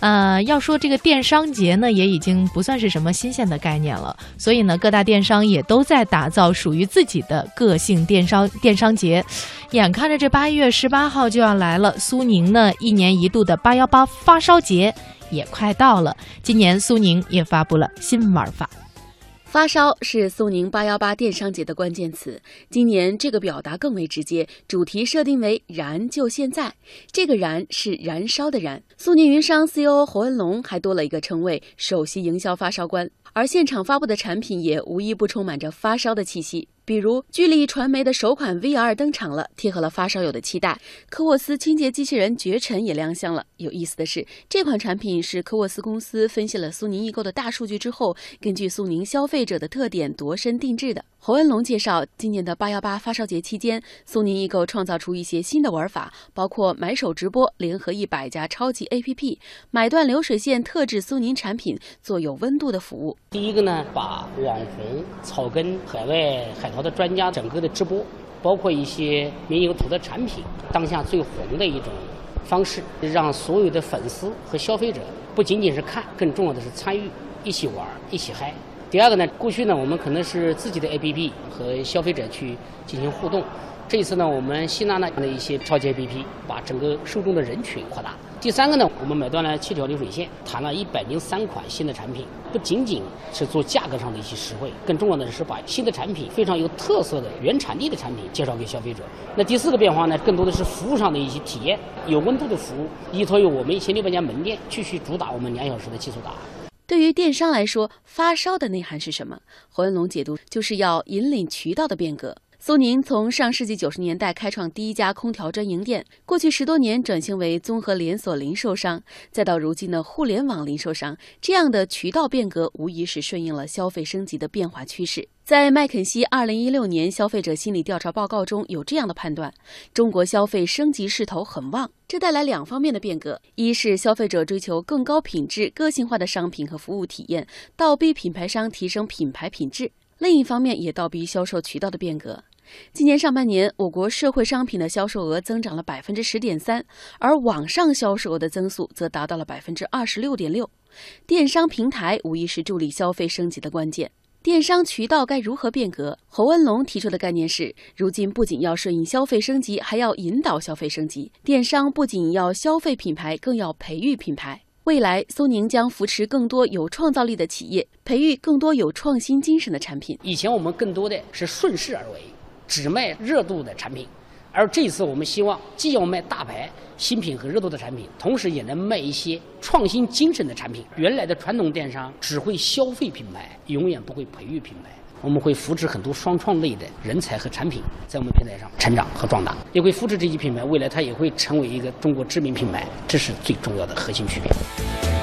呃，要说这个电商节呢，也已经不算是什么新鲜的概念了，所以呢，各大电商也都在打造属于自己的个性电商电商节。眼看着这八月十八号就要来了，苏宁呢一年一度的八幺八发烧节也快到了。今年苏宁也发布了新玩法。发烧是苏宁八幺八电商节的关键词。今年这个表达更为直接，主题设定为“燃就现在”。这个“燃”是燃烧的“燃”。苏宁云商 CEO 侯文龙还多了一个称谓——首席营销发烧官。而现场发布的产品也无一不充满着发烧的气息。比如，聚力传媒的首款 VR 登场了，贴合了发烧友的期待。科沃斯清洁机器人绝尘也亮相了。有意思的是，这款产品是科沃斯公司分析了苏宁易购的大数据之后，根据苏宁消费者的特点度身定制的。侯文龙介绍，今年的八幺八发烧节期间，苏宁易购创造出一些新的玩法，包括买手直播，联合一百家超级 APP，买断流水线，特制苏宁产品，做有温度的服务。第一个呢，把网红、草根、海外海淘的专家整个的直播，包括一些民营土的产品，当下最红的一种方式，让所有的粉丝和消费者不仅仅是看，更重要的是参与，一起玩，一起嗨。第二个呢，过去呢，我们可能是自己的 APP 和消费者去进行互动。这一次呢，我们吸纳了的一些超级 APP，把整个受众的人群扩大。第三个呢，我们买断了七条流水线，谈了一百零三款新的产品，不仅仅是做价格上的一些实惠，更重要的是把新的产品、非常有特色的原产地的产品介绍给消费者。那第四个变化呢，更多的是服务上的一些体验，有温度的服务，依托于我们一千六百家门店，继续主打我们两小时的技术答案。对于电商来说，发烧的内涵是什么？侯文龙解读就是要引领渠道的变革。苏宁从上世纪九十年代开创第一家空调专营店，过去十多年转型为综合连锁零售商，再到如今的互联网零售商，这样的渠道变革无疑是顺应了消费升级的变化趋势。在麦肯锡二零一六年消费者心理调查报告中有这样的判断：中国消费升级势头很旺，这带来两方面的变革：一是消费者追求更高品质、个性化的商品和服务体验，倒逼品牌商提升品牌品质；另一方面也倒逼销售渠道的变革。今年上半年，我国社会商品的销售额增长了百分之十点三，而网上销售额的增速则达到了百分之二十六点六。电商平台无疑是助力消费升级的关键。电商渠道该如何变革？侯文龙提出的概念是：如今不仅要顺应消费升级，还要引导消费升级。电商不仅要消费品牌，更要培育品牌。未来，苏宁将扶持更多有创造力的企业，培育更多有创新精神的产品。以前我们更多的是顺势而为。只卖热度的产品，而这次我们希望既要卖大牌新品和热度的产品，同时也能卖一些创新精神的产品。原来的传统电商只会消费品牌，永远不会培育品牌。我们会扶持很多双创类的人才和产品在我们平台上成长和壮大，也会扶持这些品牌，未来它也会成为一个中国知名品牌，这是最重要的核心区别。